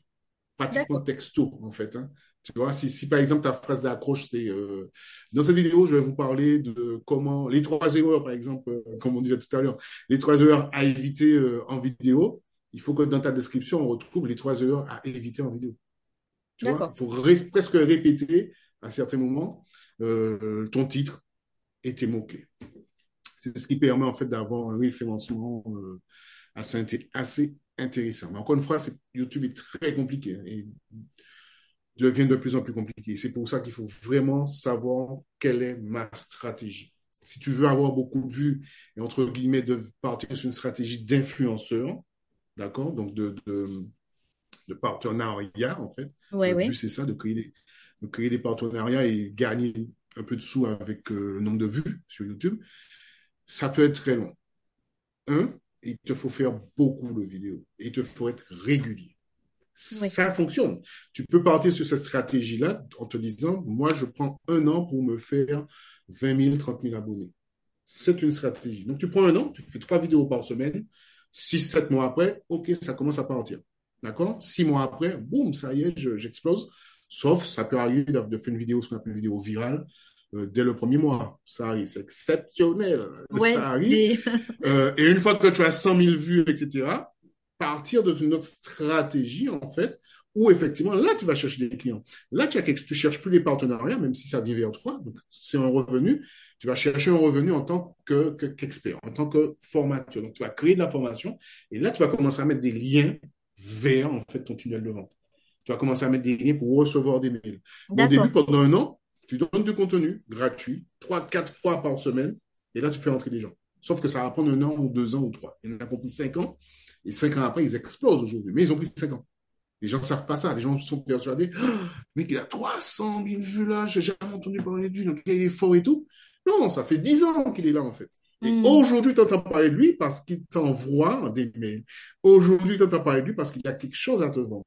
Pratiquement texto, en fait. Hein. Tu vois, si, si, par exemple ta phrase d'accroche, c'est euh, dans cette vidéo, je vais vous parler de comment les trois erreurs, par exemple, euh, comme on disait tout à l'heure, les trois erreurs à éviter euh, en vidéo. Il faut que dans ta description, on retrouve les trois erreurs à éviter en vidéo. Tu vois, il faut presque répéter à certains moments ton titre et tes mots-clés. C'est ce qui permet en fait d'avoir un référencement euh, assez, assez intéressant. Mais encore une fois, YouTube est très compliqué hein, et devient de plus en plus compliqué. C'est pour ça qu'il faut vraiment savoir quelle est ma stratégie. Si tu veux avoir beaucoup de vues et entre guillemets de partir sur une stratégie d'influenceur, d'accord, donc de, de, de, partenariat en fait. Le but c'est ça, de créer, des, de créer des partenariats et gagner un peu de sous avec euh, le nombre de vues sur YouTube ça peut être très long. Un, il te faut faire beaucoup de vidéos. Et il te faut être régulier. Ça fonctionne. Tu peux partir sur cette stratégie-là en te disant, moi, je prends un an pour me faire 20 000, 30 000 abonnés. C'est une stratégie. Donc, tu prends un an, tu fais trois vidéos par semaine. Six, sept mois après, OK, ça commence à partir. D'accord? Six mois après, boum, ça y est, j'explose. Sauf, ça peut arriver de faire une vidéo, ce qu'on appelle une vidéo virale, euh, dès le premier mois. Ça arrive, c'est exceptionnel. ça arrive. *laughs* euh, et une fois que tu as 100 000 vues, etc., partir dans une autre stratégie, en fait, où effectivement, là, tu vas chercher des clients. Là, tu, tu cherches plus les partenariats, même si ça vient vers toi. Donc, c'est un revenu. Tu vas chercher un revenu en tant que, qu'expert, en tant que formateur. Donc, tu vas créer de la formation. Et là, tu vas commencer à mettre des liens vers, en fait, ton tunnel de vente. Tu vas commencer à mettre des liens pour recevoir des mails. Au début, pendant un an, tu donnes du contenu gratuit, trois, quatre fois par semaine, et là, tu fais rentrer des gens. Sauf que ça va prendre un an ou deux ans ou trois. Il y en a pris cinq ans, et cinq ans après, ils explosent aujourd'hui. Mais ils ont pris cinq ans. Les gens ne savent pas ça. Les gens sont persuadés, oh, mais il a 300 000 vues là, j'ai jamais entendu parler de lui, donc il est fort et tout. Non, ça fait dix ans qu'il est là, en fait. Et mm. aujourd'hui, tu entends parler de lui parce qu'il t'envoie des mails. Aujourd'hui, tu entends parler de lui parce qu'il y a quelque chose à te vendre.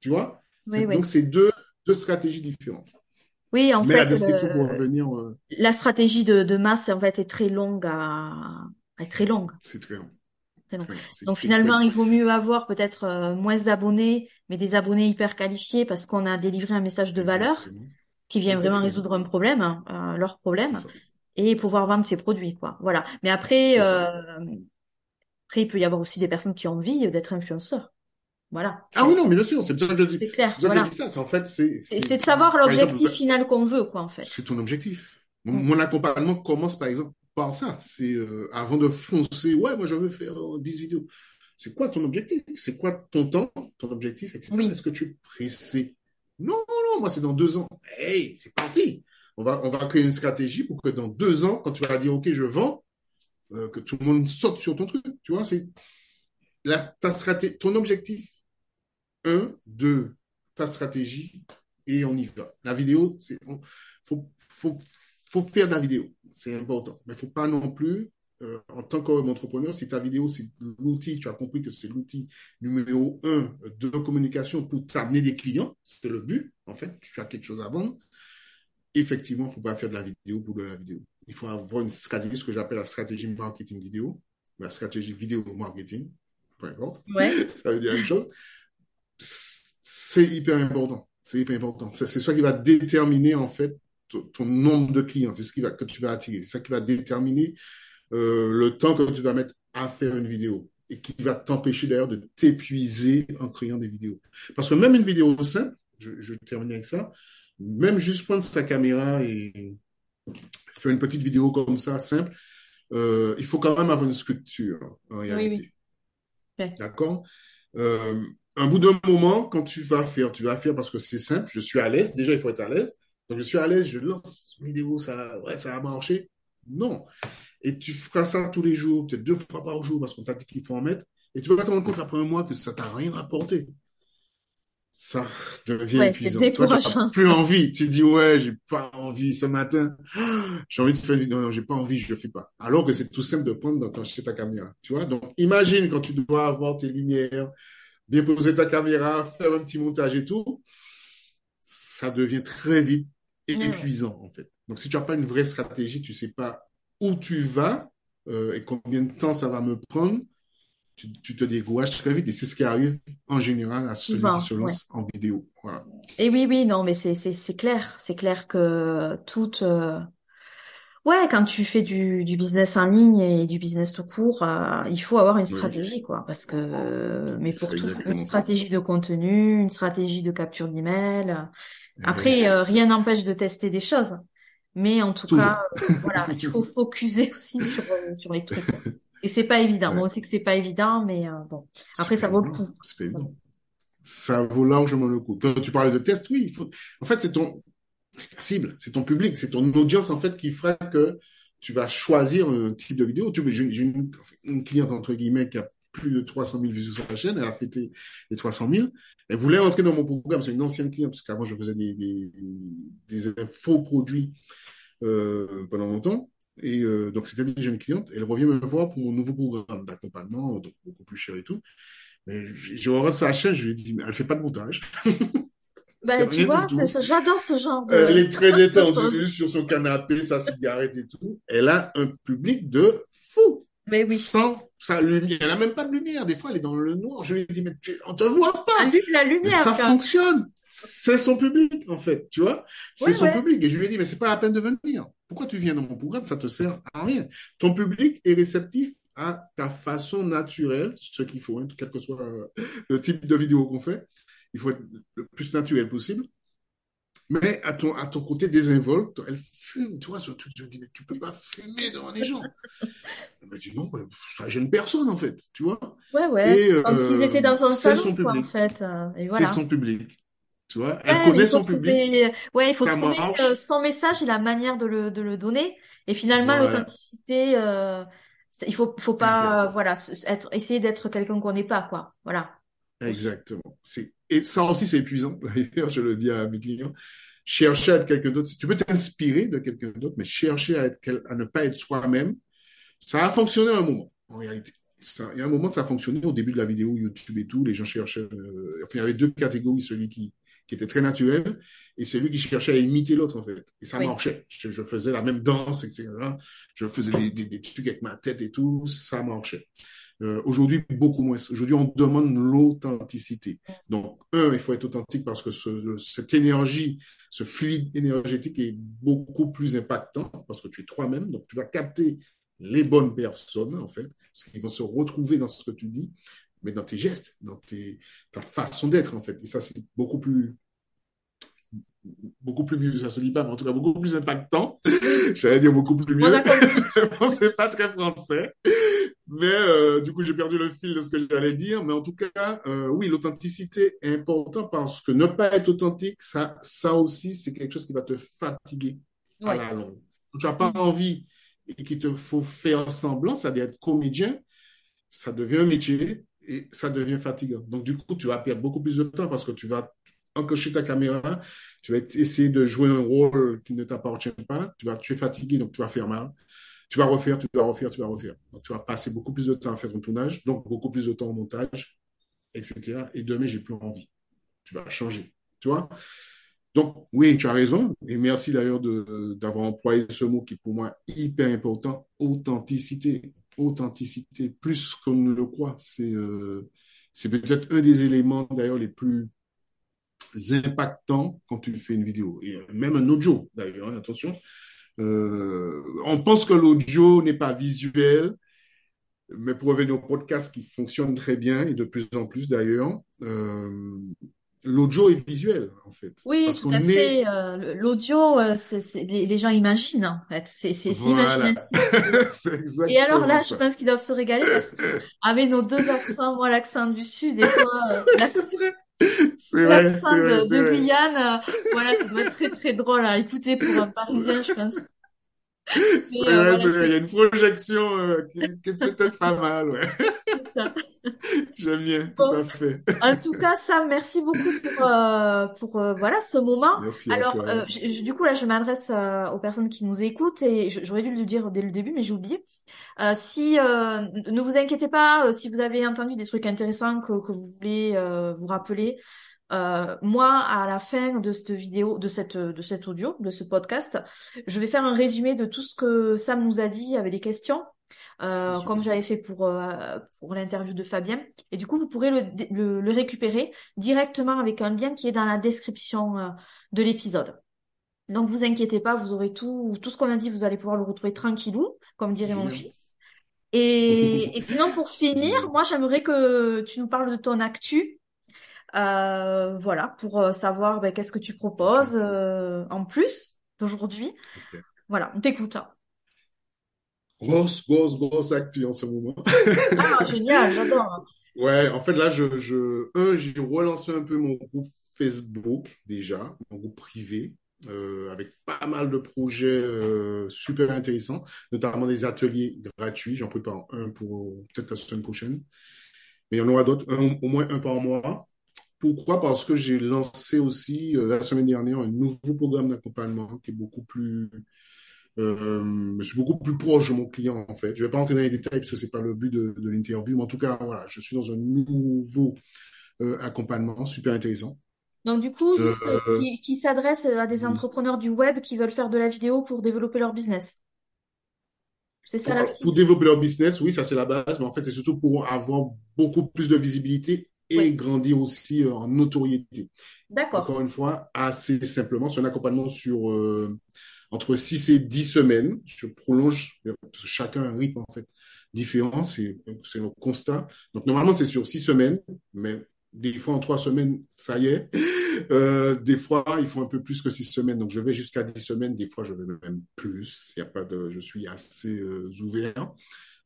Tu vois? Oui, Donc, c'est deux, deux stratégies différentes. Oui, en Mais fait, la description le- pour revenir, euh, la stratégie de, de masse en fait est très longue à est très longue, c'est très long. très longue. Très long. C'est Donc finalement, il vaut mieux avoir peut-être euh, moins d'abonnés, mais des abonnés hyper qualifiés parce qu'on a délivré un message de valeur qui vient vraiment résoudre un problème, hein, euh, leur problème, et pouvoir vendre ses produits, quoi. Voilà. Mais après, euh, après, il peut y avoir aussi des personnes qui ont envie d'être influenceurs. Voilà. Ah oui, non, mais bien sûr, c'est ça que je dis, C'est clair. que Voilà. je dis ça. C'est en fait, c'est, de savoir l'objectif final qu'on veut, quoi, en fait. c'est ton objectif. Mon, Mm. mon accompagnement commence par exemple par ça. C'est euh, avant de foncer, ouais, moi je veux faire euh, 10 vidéos. C'est quoi ton objectif? C'est quoi ton temps, ton objectif, etc. Oui. Est-ce que tu es pressé? Non, non, non, moi c'est dans deux ans. Hey, c'est parti. On va, on va créer une stratégie pour que dans deux ans, quand tu vas dire, OK, je vends, euh, que tout le monde saute sur ton truc. Tu vois, c'est la, ta stratégie, ton objectif. Un, deux, ta stratégie et on y va. La vidéo, c'est, on- faut, faut, faut faire de la vidéo. C'est important. Mais faut pas non plus, euh, en tant qu'entrepreneur, si ta vidéo, c'est l'outil, tu as compris que c'est l'outil numéro un de communication pour t'amener des clients. C'est le but. En fait, tu as quelque chose à vendre. Effectivement, faut pas faire de la vidéo pour de la vidéo. Il faut avoir une stratégie, ce que j'appelle la stratégie marketing vidéo, la stratégie vidéo marketing, peu importe. Ouais. *laughs* Ça veut dire une chose. C'est hyper important. C'est hyper important. C'est ça qui va déterminer, en fait, ton, ton nombre de clients. C'est ce qui va, que tu vas attirer. C'est ça qui va déterminer euh, le temps que tu vas mettre à faire une vidéo et qui va t'empêcher d'ailleurs de t'épuiser en créant des vidéos. Parce que même une vidéo simple, je, je termine avec ça, même juste prendre sa caméra et faire une petite vidéo comme ça, simple, euh, il faut quand même avoir une structure en réalité. oui. Ouais. D'accord? Euh, un bout d'un moment, quand tu vas faire, tu vas faire parce que c'est simple, je suis à l'aise, déjà il faut être à l'aise. Donc je suis à l'aise, je lance une vidéo, ça, ouais, ça va marcher. Non. Et tu feras ça tous les jours, peut-être deux fois par jour parce qu'on t'a dit qu'il faut en mettre. Et tu vas te rendre compte après un mois que ça t'a rien apporté. Ça devient Ouais, c'est épuisant. Toi, n'as décourageant. plus envie. Tu dis, ouais, j'ai pas envie ce matin. *gasps* J'ai envie de faire une vidéo. Non, non, j'ai pas envie, je le fais pas. Alors que c'est tout simple de prendre, d'enclencher ta caméra. Tu vois? Donc, imagine quand tu dois avoir tes lumières, bien poser ta caméra, faire un petit montage et tout. Ça devient très vite ouais. épuisant, en fait. Donc, si tu n'as pas une vraie stratégie, tu sais pas où tu vas euh, et combien de temps ça va me prendre, tu, tu te décourages très vite. Et c'est ce qui arrive en général à celui qui se ouais. lance en vidéo. Voilà. Et oui, oui, non, mais c'est clair, c'est clair que toute euh, ouais, quand tu fais du du business en ligne et du business tout court, euh, il faut avoir une Oui, stratégie quoi, parce que euh, mais pour tout, une ça. stratégie de contenu, une stratégie de capture d'email. euh. Après, euh, rien n'empêche de tester des choses, mais en tout toujours. cas, euh, voilà, il faut *laughs* focuser aussi sur euh, sur les trucs. quoi. Et c'est pas évident. Moi Ouais. aussi que c'est pas évident, mais bon, après ça vaut le coup. C'est pas évident. Ça vaut largement le coup. Quand tu parlais de test, oui, il faut. En fait, c'est ton, c'est ta cible, c'est ton public, c'est ton audience en fait qui fera que tu vas choisir un type de vidéo. Tu j'ai une, cliente entre guillemets qui a plus de 300 000 vues sur sa chaîne, elle a fêté les 300 000. Elle voulait entrer dans mon programme, c'est une ancienne cliente parce qu'avant je faisais des faux produits euh, pendant longtemps. Et euh, donc c'était une jeune cliente. Elle revient me voir pour mon nouveau programme d'accompagnement, donc beaucoup plus cher et tout. Je regarde sa chaîne, je lui dis, mais elle fait pas de montage. *laughs* Ben tu vois, j'adore ce genre de Elle est très détendue *laughs* sur son canapé, sa cigarette et tout. Elle a un public de fou. Mais oui. Sans sa lumière. Elle a même pas de lumière. Des fois, elle est dans le noir. Je lui dis, mais tu- on te voit pas. Allume la Mais lumière, ça fonctionne. C'est son public, en fait, tu vois. C'est Ouais, son ouais. public. Et je lui ai dit, mais c'est pas la peine de venir. Pourquoi tu viens dans mon programme? Ça te sert à rien. Ton public est réceptif à ta façon naturelle, ce qu'il faut, hein, quel que soit euh, le type de vidéo qu'on fait. Il faut être le plus naturel possible. Mais à ton, à ton côté désinvolte, elle fume, tu vois, ce truc. Je me dis, mais tu peux pas fumer devant les gens. Elle m'a dit, non, mais ça gêne personne, en fait, tu vois. Ouais, ouais. Et Comme s'ils euh, étaient dans un salon, son quoi, en fait. euh, C'est son public. Tu vois, elle Ouais, connaît son public, trouver, ouais, il faut ça trouver euh, son message et la manière de le, de le donner. Et finalement, Voilà, l'authenticité, euh, il faut, faut pas, euh, voilà, être, essayer d'être quelqu'un qu'on n'est pas, quoi. Voilà. Exactement. Et ça aussi, c'est épuisant. *laughs* D'ailleurs, je le dis à mes clients. Chercher à être quelqu'un d'autre. Tu peux t'inspirer de quelqu'un d'autre, mais chercher à être, à ne pas être soi-même, ça a fonctionné à un moment, en réalité. Ça, il y a un moment, ça a fonctionné au début de la vidéo YouTube et tout. Les gens cherchaient, euh, enfin, il y avait deux catégories. Celui qui, qui était très naturel, et celui qui cherchait à imiter l'autre, en fait. Et ça Oui. marchait. Je, je faisais la même danse, etc. Je faisais des, des, des trucs avec ma tête et tout, ça marchait. Euh, aujourd'hui, beaucoup moins. Aujourd'hui, on demande l'authenticité. Donc, un, il faut être authentique parce que ce, cette énergie, ce fluide énergétique est beaucoup plus impactant parce que tu es toi-même. Donc, tu vas capter les bonnes personnes, en fait, parce qu'ils vont se retrouver dans ce que tu dis, mais dans tes gestes, dans tes, ta façon d'être, en fait. Et ça, c'est beaucoup plus beaucoup plus mieux, ça se dit pas, mais en tout cas beaucoup plus impactant. *laughs* J'allais dire beaucoup plus mieux. *laughs* c'est pas très français. Mais euh, du coup, j'ai perdu le fil de ce que j'allais dire. Mais en tout cas, euh, oui, l'authenticité est importante parce que ne pas être authentique, ça, ça aussi, c'est quelque chose qui va te fatiguer ouais. à la longue. Tu n'as pas mmh. envie et qu'il te faut faire semblant, c'est-à-dire être comédien, ça devient un métier et ça devient fatigant. Donc, du coup, tu vas perdre beaucoup plus de temps parce que tu vas encocher ta caméra, tu vas essayer de jouer un rôle qui ne t'appartient pas, tu, vas, tu es fatigué, donc tu vas faire mal. Tu vas refaire, tu vas refaire, tu vas refaire. Donc, tu vas passer beaucoup plus de temps à faire ton tournage, donc beaucoup plus de temps au montage, etc. Et demain, j'ai plus envie. Tu vas changer. Tu vois? Donc, oui, tu as raison. Et merci d'ailleurs d'avoir employé ce mot qui est pour moi hyper important, authenticité. Authenticité, plus qu'on ne le croit. C'est euh, peut-être un des éléments d'ailleurs les plus impactants quand tu fais une vidéo. Et même un audio, d'ailleurs, hein, attention. Euh, on pense que l'audio n'est pas visuel, mais pour revenir au podcast qui fonctionne très bien et de plus en plus d'ailleurs, euh, l'audio est visuel en fait. Oui, Parce tout à fait. Est... Euh, l'audio, les, les, gens imaginent en fait. C'est voilà. imaginatif. *laughs* et alors là, ça. je pense qu'ils doivent se régaler parce qu'avec nos deux accents, moi l'accent du sud et toi *laughs* l'accent de, de Guyane, voilà, ça doit être très très drôle à écouter pour un Parisien, je pense. C'est euh, vrai, voilà, Il y a une projection euh, qui, qui, est peut-être pas mal, ouais. *laughs* J'aime bien, tout bon. à fait. En tout cas, Sam, merci beaucoup pour euh, pour euh, voilà ce moment. Merci Alors, je, du coup là, je m'adresse aux personnes qui nous écoutent et j'aurais dû le dire dès le début, mais j'ai oublié. Si ne vous inquiétez pas, si vous avez entendu des trucs intéressants que, que vous voulez vous rappeler, euh, moi, à la fin de cette vidéo, de cette, de cet audio, de ce podcast, je vais faire un résumé de tout ce que Sam nous a dit avec des questions, euh, comme j'avais fait pour euh, pour l'interview de Fabien. Et du coup, vous pourrez le, le, le, récupérer directement avec un lien qui est dans la description euh, de l'épisode. Donc, vous inquiétez pas, vous aurez tout tout ce qu'on a dit, vous allez pouvoir le retrouver tranquillou, comme dirait mon fils. Et, et sinon, pour finir, moi, j'aimerais que tu nous parles de ton actu. Euh, voilà, pour euh, savoir ben, qu'est-ce que tu proposes euh, en plus d'aujourd'hui. Okay. Voilà, on t'écoute. Hein. Grosse, grosse, grosse actu en ce moment. ah, génial, j'adore. *laughs* Ouais, en fait, là, je, je, un, j'ai relancé un peu mon groupe Facebook déjà, mon groupe privé, euh, avec pas mal de projets euh, super intéressants, notamment des ateliers gratuits. J'en prépare un pour peut-être la semaine prochaine. Mais il y en aura d'autres, au moins un par mois. Pourquoi? Parce que j'ai lancé aussi euh, la semaine dernière un nouveau programme d'accompagnement qui est beaucoup plus, je suis beaucoup plus proche de mon client en fait. Je vais pas entrer dans les détails parce que c'est pas le but de, de l'interview, mais en tout cas voilà, je suis dans un nouveau accompagnement super intéressant. Donc du coup, juste, euh, qui, qui s'adresse à des entrepreneurs du web qui veulent faire de la vidéo pour développer leur business. C'est ça la Pour développer leur business, oui, ça c'est la base, mais en fait c'est surtout pour avoir beaucoup plus de visibilité et oui. grandir aussi en notoriété. D'accord. Encore une fois, assez simplement, c'est un accompagnement sur euh, entre 6 et 10 semaines. Je prolonge, parce que chacun a un rythme en fait différent, c'est le constat. Donc normalement, c'est sur 6 semaines, mais des fois en 3 semaines, ça y est. Euh, des fois, il faut un peu plus que 6 semaines. Donc je vais jusqu'à 10 semaines, des fois je vais même plus. A pas de, je suis assez euh, ouvert.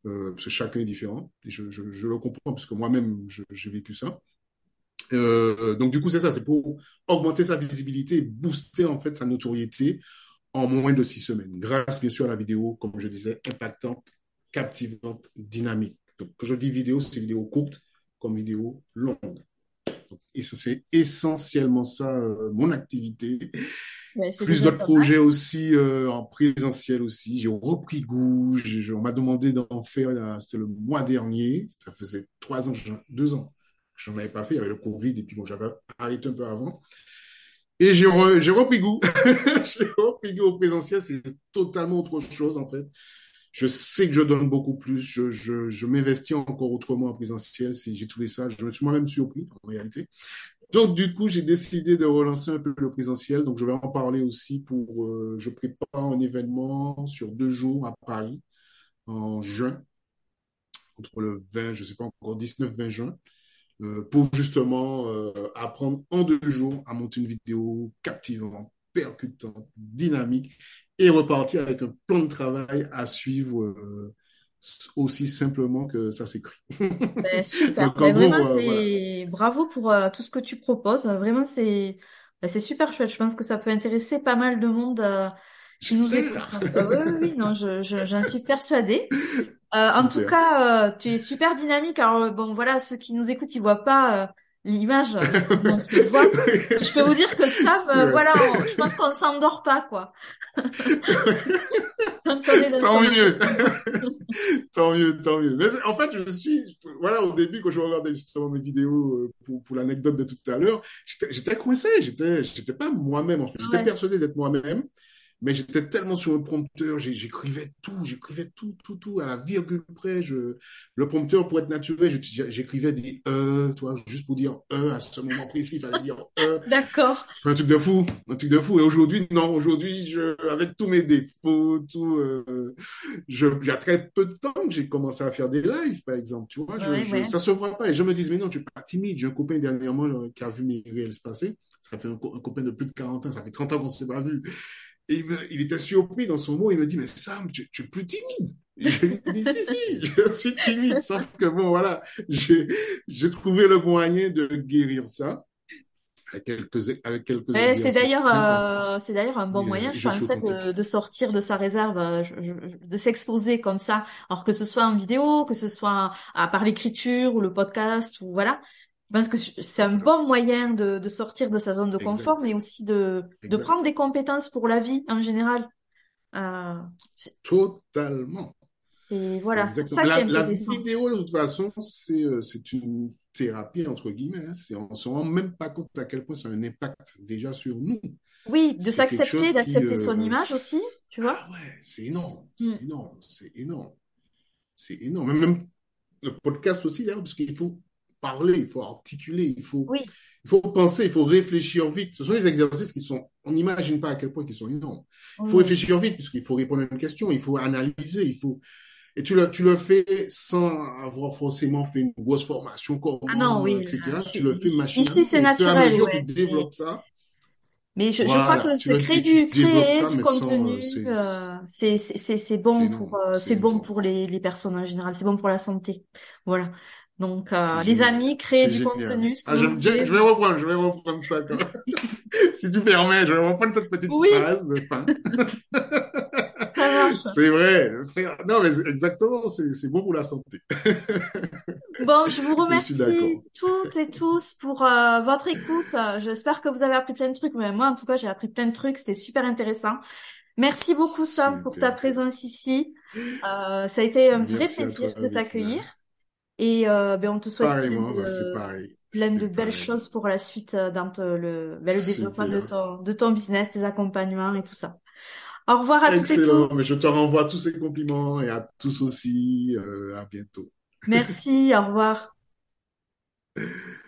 Euh, parce que chacun est différent. Et je, le comprends parce que moi-même, j'ai vécu ça. Donc du coup, c'est ça, c'est pour augmenter sa visibilité et booster en fait sa notoriété en moins de six semaines, grâce bien sûr à la vidéo, comme je disais, impactante, captivante, dynamique. Donc quand je dis vidéo, c'est vidéo courte comme vidéo longue. Et ça, c'est essentiellement ça, euh, mon activité. Ouais, plus d'autres projets aussi euh, en présentiel aussi. J'ai repris goût. on m'a demandé d'en faire. C'était le mois dernier. Ça faisait trois ans, deux ans que je n'en avais pas fait. Il y avait le Covid et puis bon, j'avais arrêté un peu avant. Et j'ai repris goût. j'ai repris goût *laughs* au présentiel. C'est totalement autre chose, en fait. Je sais que je donne beaucoup plus. Je, m'investis encore autrement en présentiel. J'ai trouvé ça. Je me suis moi-même surpris, en réalité. Donc, du coup, j'ai décidé de relancer un peu le présentiel. Donc, je vais en parler aussi pour. Euh, je prépare un événement sur deux jours à Paris en juin, entre le 20, je sais pas encore, 19-20 juin. Euh, pour justement euh, apprendre en deux jours à monter une vidéo captivante, percutante, dynamique et repartir avec un plan de travail à suivre euh, aussi simplement que ça s'écrit. Ben, *laughs* super. Ben, vraiment, c'est bravo pour tout ce que tu proposes. Vraiment, c'est ben, c'est super chouette. Je pense que ça peut intéresser pas mal de monde qui nous écoute. oui, oui, oui, non, je, j'en suis persuadée. *laughs* Euh, en tout cas, euh, tu es super dynamique. Alors euh, bon, voilà, ceux qui nous écoutent, ils voient pas l'image, *laughs* on se voit. je peux vous dire que ça, voilà, je pense qu'on s'endort pas, quoi. *laughs* tant mieux, *laughs* tant mieux, tant mieux. Mais en fait, je suis, voilà, au début quand je regardais justement mes vidéos pour, pour l'anecdote de tout à l'heure, j'étais coincé, j'étais, j'étais pas moi-même en fait, j'étais persuadé d'être moi-même mais j'étais tellement sur le prompteur, j'écrivais tout, j'écrivais tout, tout, tout, à la virgule près. Je, le prompteur, pour être naturel, j'écrivais des E, toi, juste pour dire E à ce moment précis, il fallait dire E. *laughs* D'accord. C'est un truc de fou, un truc de fou. Et aujourd'hui, non, aujourd'hui, je, avec tous mes défauts, tout, euh, je, il y a très peu de temps que j'ai commencé à faire des lives, par exemple, tu vois, je, je, ça se voit pas. Et je me dis, mais non, tu es pas timide. J'ai un copain dernièrement qui a vu mes réels se passer. Ça fait un, un copain de plus de 40 ans, ça fait 30 ans qu'on s'est pas vu. Et il, était surpris dans son mot. Il me dit, mais Sam, tu, es plus timide. je lui dis, si, si, je suis timide. Sauf que bon, voilà, j'ai trouvé le moyen de guérir ça. Avec quelques, avec quelques c'est d'ailleurs, euh, c'est d'ailleurs un bon moyen, je, pensais, de, de, sortir de sa réserve, euh, de s'exposer comme ça. Alors que ce soit en vidéo, que ce soit à, par l'écriture ou le podcast ou voilà. Je pense que c'est un bon moyen de, de, sortir de sa zone de confort, mais aussi de, de prendre des compétences pour la vie en général. Euh, Totalement. Et voilà, c'est ça la, qui est La vidéo, de toute façon, c'est euh, c'est une thérapie, entre guillemets. Hein. On ne se rend même pas compte à quel point ça a un impact déjà sur nous. Oui, de s'accepter, d'accepter son euh, image aussi, tu vois. Ah ouais, c'est énorme, c'est mm. énorme, c'est énorme. C'est énorme. Même le podcast aussi, d'ailleurs, parce qu'il faut parler, il faut articuler, il faut, il faut penser, il faut réfléchir vite. Ce sont des exercices qui sont, on n'imagine pas à quel point ils sont énormes. Il faut réfléchir vite puisqu'il faut répondre à une question, il faut analyser, il faut, et tu le, tu le fais sans avoir forcément fait une grosse formation, comment, ah non, oui, etc. tu le fais machinalement. Ici, c'est naturel. Mesure, Tu développes ça. Mais je, je crois que c'est créer du, créer du contenu, euh, c'est c'est bon pour euh, c'est bon pour les, les personnes en général, c'est bon pour la santé. Voilà. Donc, euh, les amis, créer du contenu. Ah, je, je, vais reprendre, je vais reprendre ça. *laughs* *laughs* si tu permets, je vais reprendre cette petite phrase. c'est *laughs* vrai. Non, mais exactement, c'est bon pour la santé. bon, je vous remercie toutes et tous pour euh, votre écoute. J'espère que vous avez appris plein de trucs. Mais moi, en tout cas, j'ai appris plein de trucs. C'était super intéressant. Merci beaucoup, Sam, pour ta présence ici. Euh, ça a été un vrai plaisir de t'accueillir. Et euh, ben, on te souhaite plein de, belles choses pour la suite euh, dans le, ben, le développement de ton, de ton business, tes accompagnements et tout ça. Au revoir à toutes et tous. Mais je te renvoie tous ces compliments et à tous aussi. Euh, à bientôt. Merci, au revoir. *laughs*